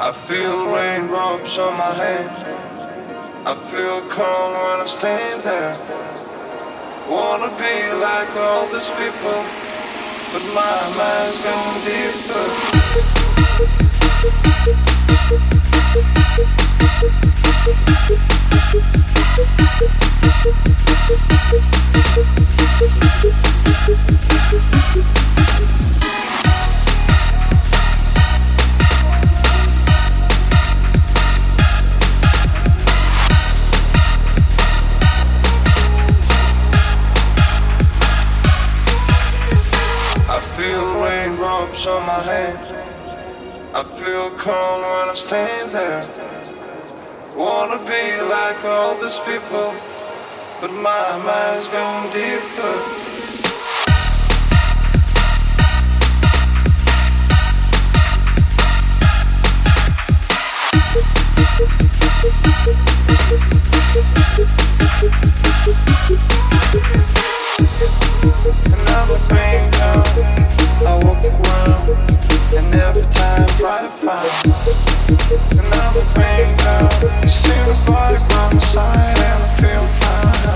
I feel raindrops on my head. I feel calm when I stand there. Wanna be like all these people, but my mind's going deeper. On my head. I feel calm when I stand there. Wanna be like all these people, but my mind's gone deeper. Another thing try to find another. You see the by my side and I feel fine.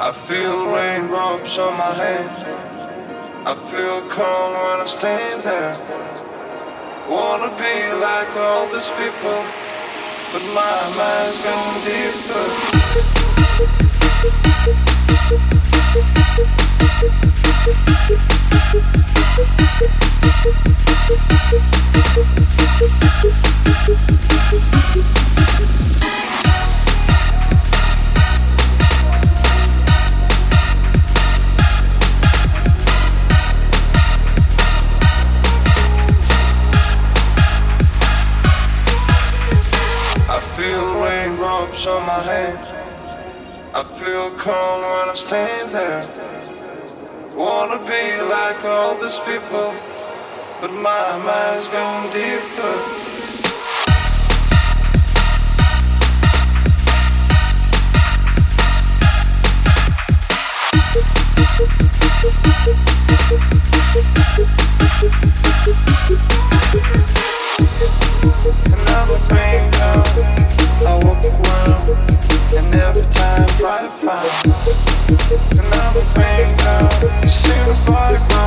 I feel raindrops on my head. I feel calm when I stand there. Wanna be like all these people, but my mind's gone deeper. On my head. I feel calm when I stand there. Wanna be like all these people, but my mind's gone deeper. Another thing I walk around and every time try to find another finger. You see the body.